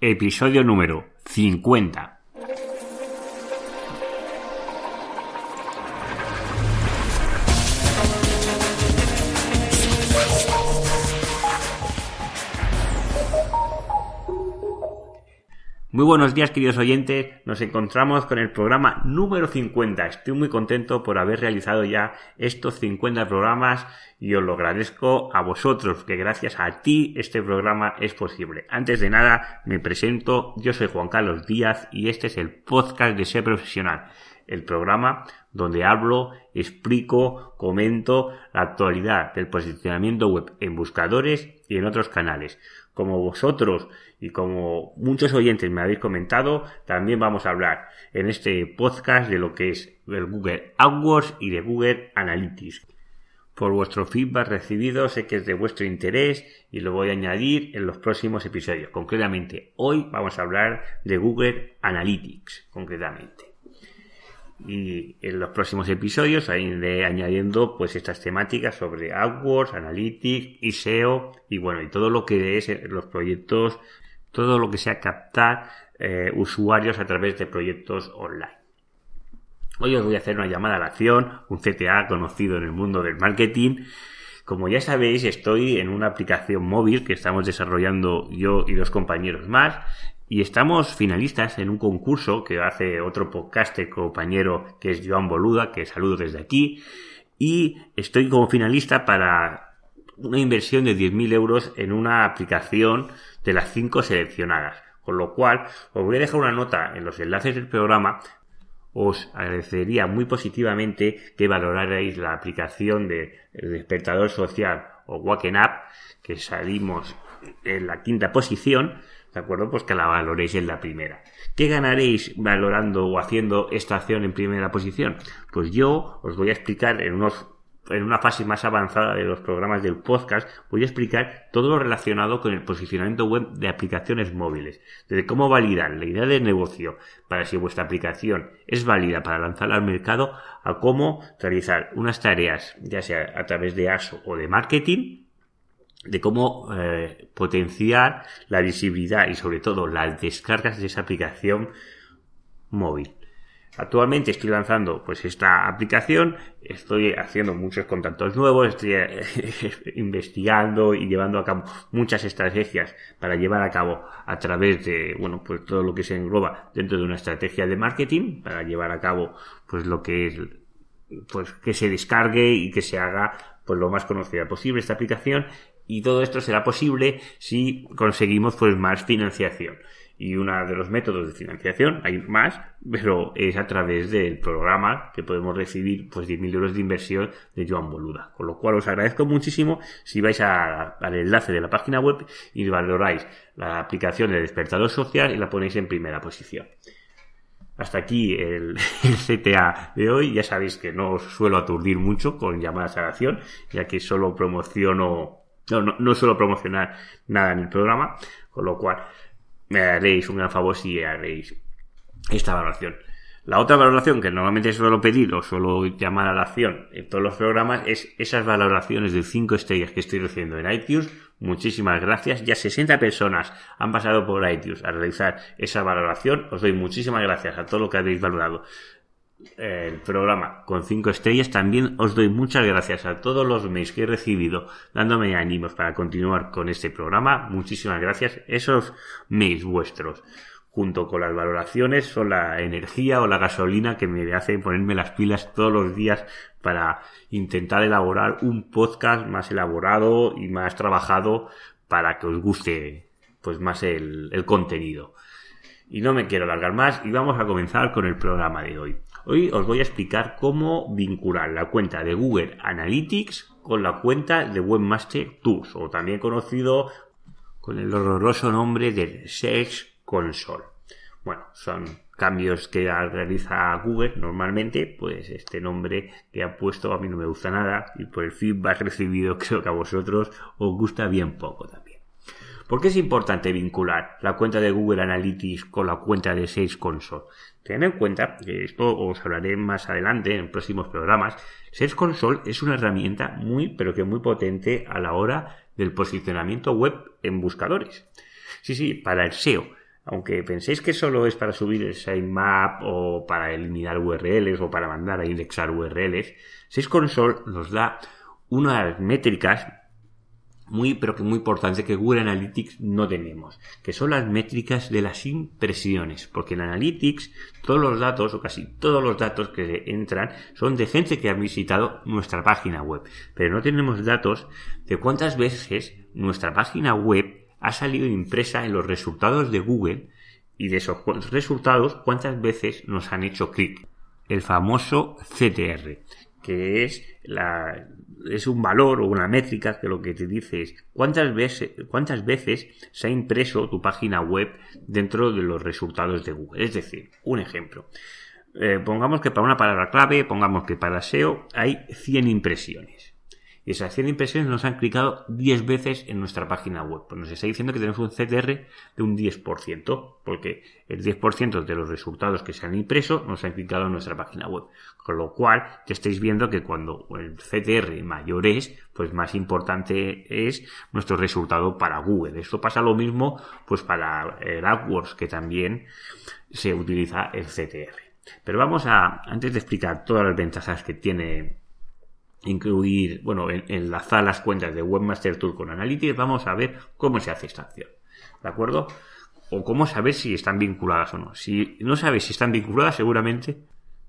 Episodio número 50. Muy buenos días, queridos oyentes. Nos encontramos con el programa número 50. Estoy muy contento por haber realizado ya estos 50 programas y os lo agradezco a vosotros, que gracias a ti este programa es posible. Antes de nada, me presento. Yo soy Juan Carlos Díaz y este es el podcast de Ser Profesional, el programa donde hablo, explico, comento la actualidad del posicionamiento web en buscadores y en otros canales. Como vosotros y como muchos oyentes me habéis comentado, también vamos a hablar en este podcast de lo que es el Google AdWords y de Google Analytics. Por vuestro feedback recibido sé que es de vuestro interés y lo voy a añadir en los próximos episodios. Concretamente, hoy vamos a hablar de Google Analytics, concretamente y en los próximos episodios iré añadiendo pues estas temáticas sobre AdWords, Analytics y SEO y bueno y todo lo que es los proyectos todo lo que sea captar eh, usuarios a través de proyectos online. Hoy os voy a hacer una llamada a la acción, un CTA conocido en el mundo del marketing. Como ya sabéis, estoy en una aplicación móvil que estamos desarrollando yo y dos compañeros más y estamos finalistas en un concurso que hace otro podcast compañero que es Joan Boluda, que saludo desde aquí. Y estoy como finalista para una inversión de 10.000 euros en una aplicación de las cinco seleccionadas. Con lo cual, os voy a dejar una nota en los enlaces del programa. Os agradecería muy positivamente que valorarais la aplicación de Despertador Social o Waken Up, que salimos en la quinta posición, ¿de acuerdo? Pues que la valoréis en la primera. ¿Qué ganaréis valorando o haciendo esta acción en primera posición? Pues yo os voy a explicar en unos en una fase más avanzada de los programas del podcast, voy a explicar todo lo relacionado con el posicionamiento web de aplicaciones móviles, desde cómo validar la idea de negocio para si vuestra aplicación es válida para lanzarla al mercado, a cómo realizar unas tareas, ya sea a través de ASO o de marketing, de cómo eh, potenciar la visibilidad y sobre todo las descargas de esa aplicación móvil. Actualmente estoy lanzando pues esta aplicación, estoy haciendo muchos contactos nuevos, estoy eh, investigando y llevando a cabo muchas estrategias para llevar a cabo a través de, bueno, pues todo lo que se engloba dentro de una estrategia de marketing para llevar a cabo pues lo que es pues que se descargue y que se haga pues lo más conocida posible esta aplicación y todo esto será posible si conseguimos pues más financiación y uno de los métodos de financiación, hay más, pero es a través del programa que podemos recibir pues 10.000 euros de inversión de Joan Boluda. Con lo cual os agradezco muchísimo si vais al enlace de la página web y valoráis la aplicación de despertador social y la ponéis en primera posición. Hasta aquí el, CTA de hoy. Ya sabéis que no os suelo aturdir mucho con llamadas a la acción, ya que solo promociono, no, no, no suelo promocionar nada en el programa, con lo cual me haréis un gran favor si haréis esta valoración. La otra valoración que normalmente suelo pedir o suelo llamar a la acción en todos los programas es esas valoraciones de 5 estrellas que estoy recibiendo en iTunes. Muchísimas gracias. Ya 60 personas han pasado por iTunes a realizar esa valoración. Os doy muchísimas gracias a todo lo que habéis valorado el programa con 5 estrellas. También os doy muchas gracias a todos los mails que he recibido dándome ánimos para continuar con este programa. Muchísimas gracias. Esos mails vuestros junto con las valoraciones son la energía o la gasolina que me hace ponerme las pilas todos los días para intentar elaborar un podcast más elaborado y más trabajado para que os guste pues más el, el contenido. Y no me quiero alargar más y vamos a comenzar con el programa de hoy. Hoy os voy a explicar cómo vincular la cuenta de Google Analytics con la cuenta de Webmaster Tools o también conocido con el horroroso nombre de Search Console. Bueno, son cambios que realiza Google normalmente, pues este nombre que ha puesto a mí no me gusta nada y por el feedback recibido creo que a vosotros os gusta bien poco también. ¿Por qué es importante vincular la cuenta de Google Analytics con la cuenta de Sales Console? Tened en cuenta que esto os hablaré más adelante en próximos programas. Sales Console es una herramienta muy, pero que muy potente a la hora del posicionamiento web en buscadores. Sí, sí, para el SEO aunque penséis que solo es para subir el sitemap o para eliminar URLs o para mandar a indexar URLs, Sales Console nos da unas métricas muy, pero que muy importante que Google Analytics no tenemos, que son las métricas de las impresiones, porque en Analytics todos los datos, o casi todos los datos que entran, son de gente que ha visitado nuestra página web, pero no tenemos datos de cuántas veces nuestra página web ha salido impresa en los resultados de Google y de esos resultados cuántas veces nos han hecho clic. El famoso CTR, que es la, es un valor o una métrica que lo que te dice es cuántas veces, cuántas veces se ha impreso tu página web dentro de los resultados de Google. Es decir, un ejemplo. Eh, pongamos que para una palabra clave, pongamos que para SEO hay 100 impresiones y esas 100 impresiones nos han clicado 10 veces en nuestra página web. Pues nos está diciendo que tenemos un CTR de un 10%, porque el 10% de los resultados que se han impreso nos han clicado en nuestra página web. Con lo cual, ya estáis viendo que cuando el CTR mayor es, pues más importante es nuestro resultado para Google. Esto pasa lo mismo pues para el AdWords, que también se utiliza el CTR. Pero vamos a, antes de explicar todas las ventajas que tiene incluir, bueno, enlazar las cuentas de Webmaster Tool con Analytics, vamos a ver cómo se hace esta acción. ¿De acuerdo? O cómo saber si están vinculadas o no. Si no sabéis si están vinculadas, seguramente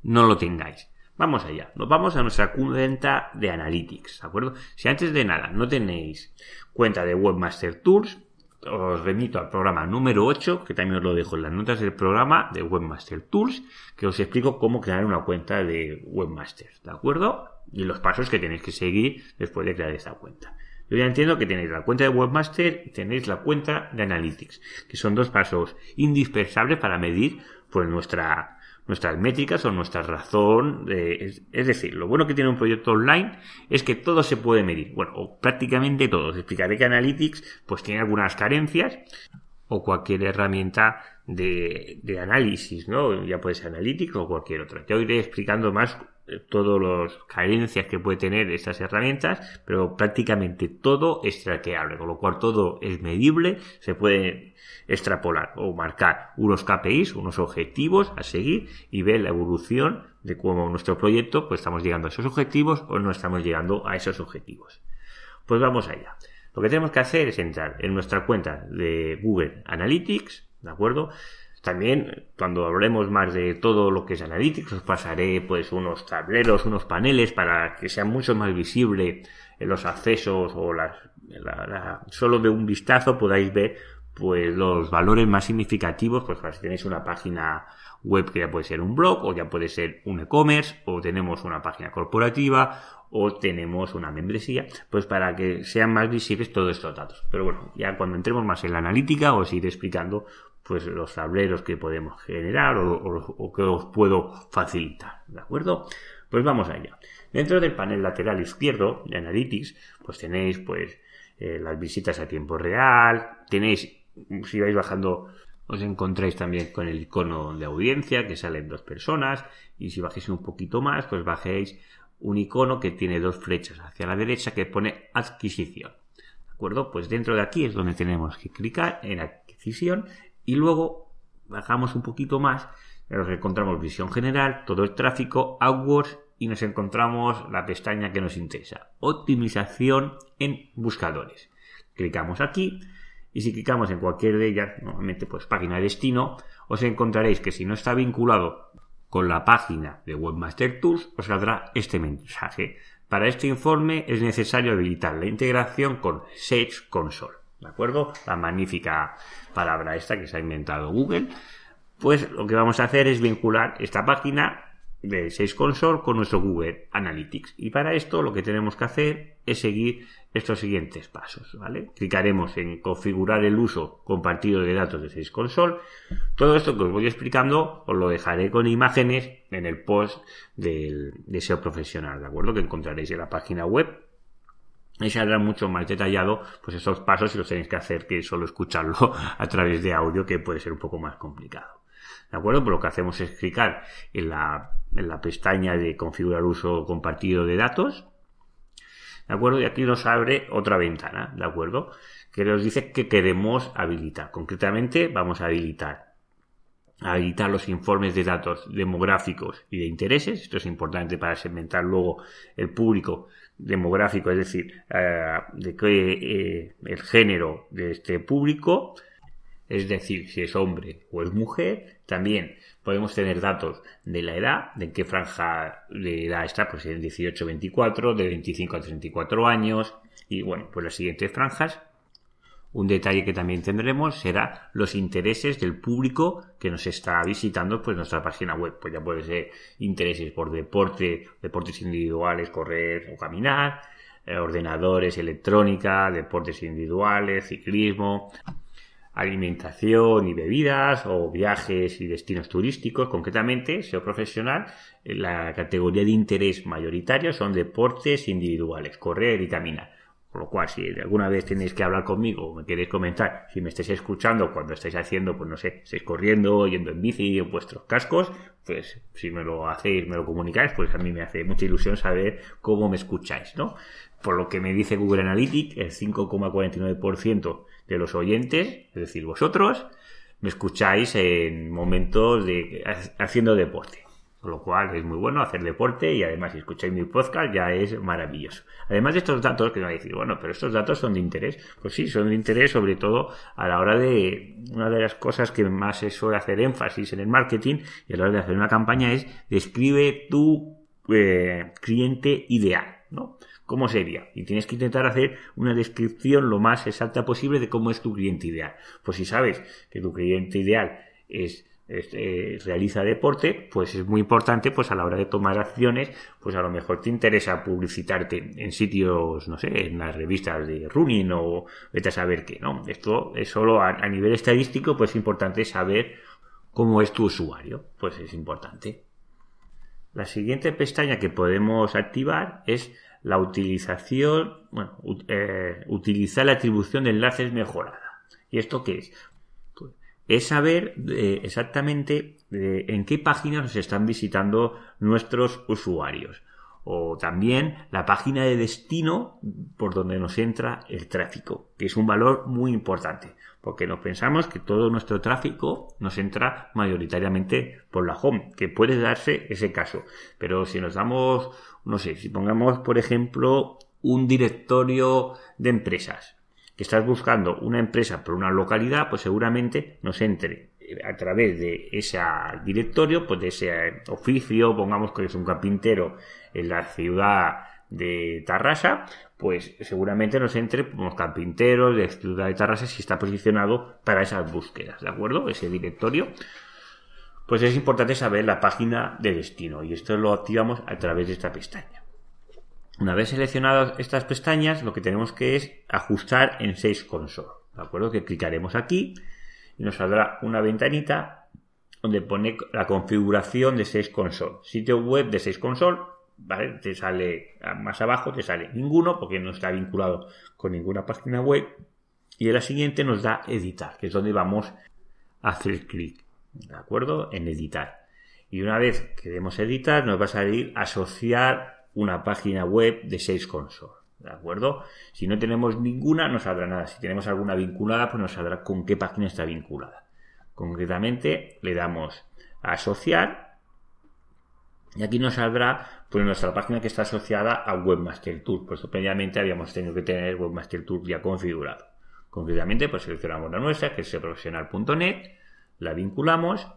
no lo tengáis. Vamos allá. Nos vamos a nuestra cuenta de Analytics, ¿de acuerdo? Si antes de nada no tenéis cuenta de Webmaster Tools, os remito al programa número 8, que también os lo dejo en las notas del programa de Webmaster Tools, que os explico cómo crear una cuenta de Webmaster, ¿de acuerdo? Y los pasos que tenéis que seguir después de crear esta cuenta. Yo ya entiendo que tenéis la cuenta de Webmaster y tenéis la cuenta de Analytics, que son dos pasos indispensables para medir pues nuestra nuestras métricas o nuestra razón. es, decir, lo bueno que tiene un proyecto online es que todo se puede medir. Bueno, o prácticamente todo. Os explicaré que Analytics pues tiene algunas carencias o cualquier herramienta de, de análisis, ¿no? Ya puede ser Analytics o cualquier otra. Ya iré explicando más todas las carencias que puede tener estas herramientas, pero prácticamente todo es traqueable, con lo cual todo es medible, se puede extrapolar o marcar unos KPIs, unos objetivos a seguir y ver la evolución de cómo nuestro proyecto pues estamos llegando a esos objetivos o no estamos llegando a esos objetivos. Pues vamos allá. Lo que tenemos que hacer es entrar en nuestra cuenta de Google Analytics, ¿de acuerdo? También, cuando hablemos más de todo lo que es Analytics, os pasaré pues unos tableros, unos paneles para que sea mucho más visible en los accesos o las, solo de un vistazo podáis ver pues los valores más significativos, pues si tenéis una página web que ya puede ser un blog o ya puede ser un e-commerce o tenemos una página corporativa o tenemos una membresía, pues para que sean más visibles todos estos datos. Pero bueno, ya cuando entremos más en la analítica os iré explicando pues los tableros que podemos generar o, que os puedo facilitar, ¿de acuerdo? Pues vamos allá. Dentro del panel lateral izquierdo de Analytics, pues tenéis pues eh, las visitas a tiempo real, tenéis si vais bajando os encontráis también con el icono de audiencia que salen dos personas y si bajéis un poquito más pues bajéis un icono que tiene dos flechas hacia la derecha que pone adquisición. ¿De acuerdo? Pues dentro de aquí es donde tenemos que clicar en adquisición y luego bajamos un poquito más nos encontramos visión general, todo el tráfico, AdWords y nos encontramos la pestaña que nos interesa, optimización en buscadores. Clicamos aquí y si clicamos en cualquier de ellas, normalmente pues página de destino, os encontraréis que si no está vinculado con la página de Webmaster Tools, os saldrá este mensaje. Para este informe es necesario habilitar la integración con Search Console. ¿De acuerdo? La magnífica palabra esta que se ha inventado Google. Pues lo que vamos a hacer es vincular esta página de Search Console con nuestro Google Analytics. Y para esto lo que tenemos que hacer es seguir estos siguientes pasos, ¿vale? Clicaremos en configurar el uso compartido de datos de Sales Console. Todo esto que os voy explicando os lo dejaré con imágenes en el post del deseo profesional, ¿de acuerdo? Que encontraréis en la página web. Y saldrá mucho más detallado, pues esos pasos y los tenéis que hacer que solo escucharlo a través de audio, que puede ser un poco más complicado. ¿De acuerdo? Pues lo que hacemos es clicar en la, en la pestaña de configurar uso compartido de datos ¿de acuerdo? Y aquí nos abre otra ventana, ¿de acuerdo? que nos dice que queremos habilitar. Concretamente, vamos a habilitar habilitar los informes de datos demográficos y de intereses. Esto es importante para segmentar luego el público demográfico, es decir, eh, de qué eh, el género de este público, es decir, si es hombre o es mujer. También podemos tener datos de la edad, de qué franja de edad está, pues en 18 24, de 25 a 34 años, y bueno, pues las siguientes franjas un detalle que también tendremos será los intereses del público que nos está visitando pues nuestra página web. Pues ya puede ser intereses por deporte, deportes individuales, correr o caminar, eh, ordenadores, electrónica, deportes individuales, ciclismo, alimentación y bebidas o viajes y destinos turísticos. Concretamente, SEO profesional, la categoría de interés mayoritario son deportes individuales, correr y caminar. Con lo cual, si alguna vez tenéis que hablar conmigo o me queréis comentar, si me estáis escuchando cuando estáis haciendo, pues no sé, estáis corriendo, yendo en bici en vuestros cascos, pues si me lo hacéis, me lo comunicáis, pues a mí me hace mucha ilusión saber cómo me escucháis, ¿no? Por lo que me dice Google Analytics, el 5,49% de los oyentes, es decir, vosotros, me escucháis en momentos de haciendo deporte. Lo cual es muy bueno hacer deporte y además si escucháis mi podcast ya es maravilloso. Además de estos datos que me va a decir, bueno, pero estos datos son de interés. Pues sí, son de interés sobre todo a la hora de una de las cosas que más se suele hacer énfasis en el marketing y a la hora de hacer una campaña es describe tu eh, cliente ideal, ¿no? ¿Cómo sería? Y tienes que intentar hacer una descripción lo más exacta posible de cómo es tu cliente ideal. Pues si sabes que tu cliente ideal es eh, realiza deporte, pues es muy importante, pues a la hora de tomar acciones, pues a lo mejor te interesa publicitarte en sitios, no sé, en las revistas de running o vete a saber qué, ¿no? Esto es solo a, nivel estadístico, pues es importante saber cómo es tu usuario, pues es importante. La siguiente pestaña que podemos activar es la utilización, bueno, eh, utilizar la atribución de enlaces mejorada. ¿Y esto qué es? Es saber eh, exactamente eh, en qué páginas nos están visitando nuestros usuarios. O también la página de destino por donde nos entra el tráfico, que es un valor muy importante, porque nos pensamos que todo nuestro tráfico nos entra mayoritariamente por la home, que puede darse ese caso. Pero si nos damos, no sé, si pongamos, por ejemplo, un directorio de empresas, que estás buscando una empresa por una localidad, pues seguramente nos entre eh, a través de ese directorio, pues de ese oficio, pongamos que es un carpintero en la ciudad de Tarrasa, pues seguramente nos entre unos carpinteros de ciudad de Tarrasa si está posicionado para esas búsquedas, ¿de acuerdo? Ese directorio. Pues es importante saber la página de destino y esto lo activamos a través de esta pestaña. Una vez seleccionadas estas pestañas, lo que tenemos que es ajustar en 6 Console. ¿De acuerdo? Que clicaremos aquí y nos saldrá una ventanita donde pone la configuración de 6 Console. Sitio web de 6 Console, ¿vale? Te sale más abajo, te sale ninguno porque no está vinculado con ninguna página web. Y en la siguiente nos da editar, que es donde vamos a hacer clic. ¿De acuerdo? En editar. Y una vez que demos editar, nos va a salir asociar una página web de Sales Console. ¿De acuerdo? Si no tenemos ninguna, no saldrá nada. Si tenemos alguna vinculada, pues nos saldrá con qué página está vinculada. Concretamente, le damos a asociar. Y aquí nos saldrá pues nuestra página que está asociada a Webmaster Tour. Pues previamente habíamos tenido que tener Webmaster Tour ya configurado. Concretamente, pues seleccionamos la nuestra, que es profesional.net, la vinculamos,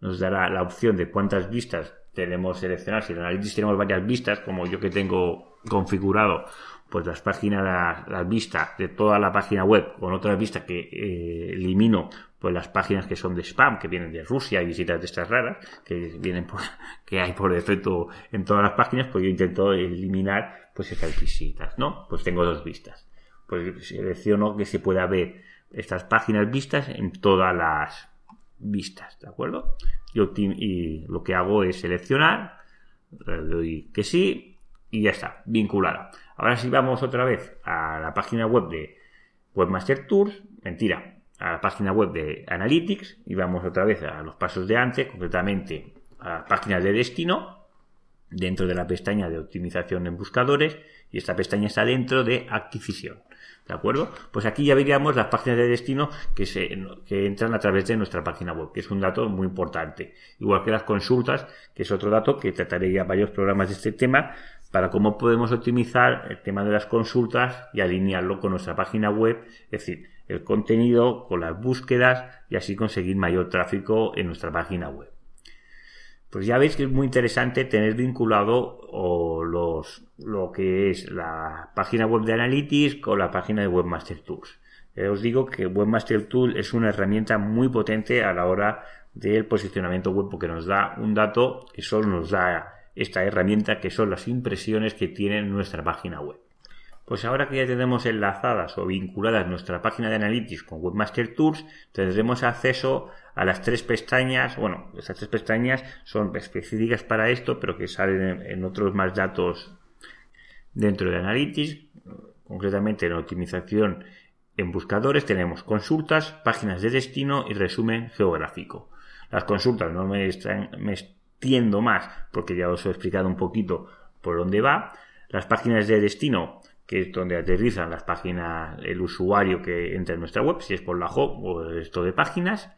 nos dará la opción de cuántas vistas tenemos seleccionar, si en Analytics tenemos varias vistas, como yo que tengo configurado, pues las páginas, las, vistas de toda la página web, con otras vistas que eh, elimino, pues las páginas que son de spam, que vienen de Rusia y visitas de estas raras, que vienen por, que hay por defecto en todas las páginas, pues yo intento eliminar pues esas visitas, ¿no? Pues tengo dos vistas. Pues selecciono que se pueda ver estas páginas vistas en todas las vistas, ¿de acuerdo? y lo que hago es seleccionar, le doy que sí y ya está, vinculado. Ahora si vamos otra vez a la página web de Webmaster Tours, mentira, a la página web de Analytics y vamos otra vez a los pasos de antes, concretamente a la página de destino, dentro de la pestaña de optimización en buscadores y esta pestaña está dentro de adquisición. ¿De acuerdo? Pues aquí ya veríamos las páginas de destino que, se, que entran a través de nuestra página web, que es un dato muy importante. Igual que las consultas, que es otro dato que trataré ya varios programas de este tema, para cómo podemos optimizar el tema de las consultas y alinearlo con nuestra página web, es decir, el contenido con las búsquedas y así conseguir mayor tráfico en nuestra página web. Pues ya veis que es muy interesante tener vinculado los, lo que es la página web de Analytics con la página de Webmaster Tools. Eh, os digo que Webmaster Tool es una herramienta muy potente a la hora del posicionamiento web porque nos da un dato que solo nos da esta herramienta que son las impresiones que tiene nuestra página web. Pues ahora que ya tenemos enlazadas o vinculadas nuestra página de Analytics con Webmaster Tools, tendremos acceso a las tres pestañas. Bueno, estas tres pestañas son específicas para esto, pero que salen en, otros más datos dentro de Analytics. Concretamente en optimización en buscadores tenemos consultas, páginas de destino y resumen geográfico. Las consultas no me, me extiendo más porque ya os he explicado un poquito por dónde va. Las páginas de destino que es donde aterrizan las páginas, el usuario que entra en nuestra web, si es por la home o el resto de páginas,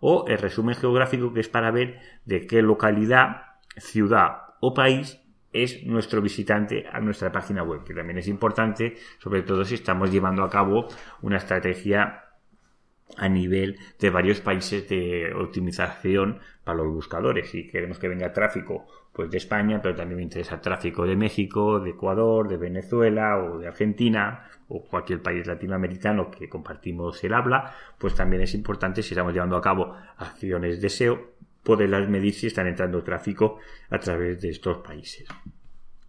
o el resumen geográfico que es para ver de qué localidad, ciudad o país es nuestro visitante a nuestra página web, que también es importante, sobre todo si estamos llevando a cabo una estrategia a nivel de varios países de optimización para los buscadores. Si queremos que venga tráfico pues de España, pero también me interesa tráfico de México, de Ecuador, de Venezuela o de Argentina o cualquier país latinoamericano que compartimos el habla, pues también es importante si estamos llevando a cabo acciones de SEO poderlas medir si están entrando tráfico a través de estos países.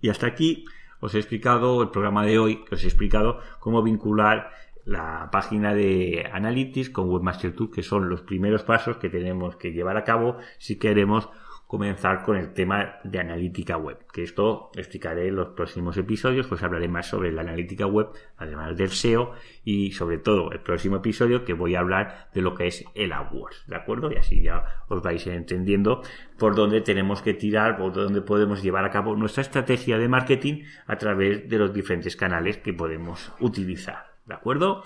Y hasta aquí os he explicado el programa de hoy, os he explicado cómo vincular la página de Analytics con Webmaster Tool, que son los primeros pasos que tenemos que llevar a cabo si queremos comenzar con el tema de analítica web, que esto explicaré en los próximos episodios, pues hablaré más sobre la analítica web, además del SEO y sobre todo el próximo episodio que voy a hablar de lo que es el AdWords, ¿de acuerdo? Y así ya os vais entendiendo por dónde tenemos que tirar, por dónde podemos llevar a cabo nuestra estrategia de marketing a través de los diferentes canales que podemos utilizar. ¿De acuerdo?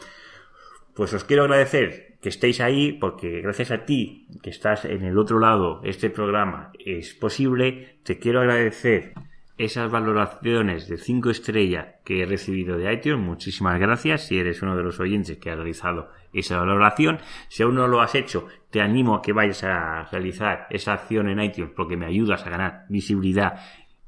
Pues os quiero agradecer que estéis ahí porque gracias a ti que estás en el otro lado, este programa es posible. Te quiero agradecer esas valoraciones de 5 estrellas que he recibido de iTunes. Muchísimas gracias si eres uno de los oyentes que ha realizado esa valoración. Si aún no lo has hecho, te animo a que vayas a realizar esa acción en iTunes porque me ayudas a ganar visibilidad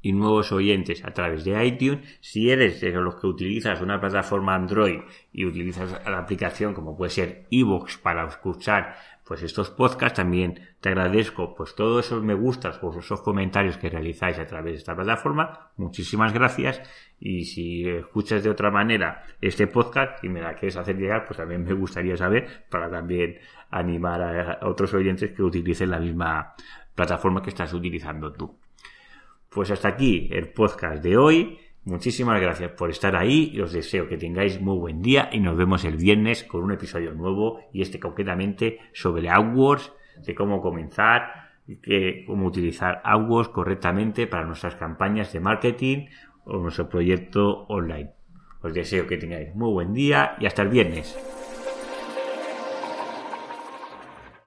y nuevos oyentes a través de iTunes. Si eres de los que utilizas una plataforma Android y utilizas la aplicación como puede ser iVoox para escuchar pues estos podcasts, también te agradezco pues todos esos me gustas, pues, esos comentarios que realizáis a través de esta plataforma. Muchísimas gracias y si escuchas de otra manera este podcast y me la quieres hacer llegar, pues también me gustaría saber para también animar a otros oyentes que utilicen la misma plataforma que estás utilizando tú. Pues hasta aquí el podcast de hoy. Muchísimas gracias por estar ahí y os deseo que tengáis muy buen día y nos vemos el viernes con un episodio nuevo y este concretamente sobre AdWords, de cómo comenzar que, cómo utilizar AdWords correctamente para nuestras campañas de marketing o nuestro proyecto online. Os deseo que tengáis muy buen día y hasta el viernes.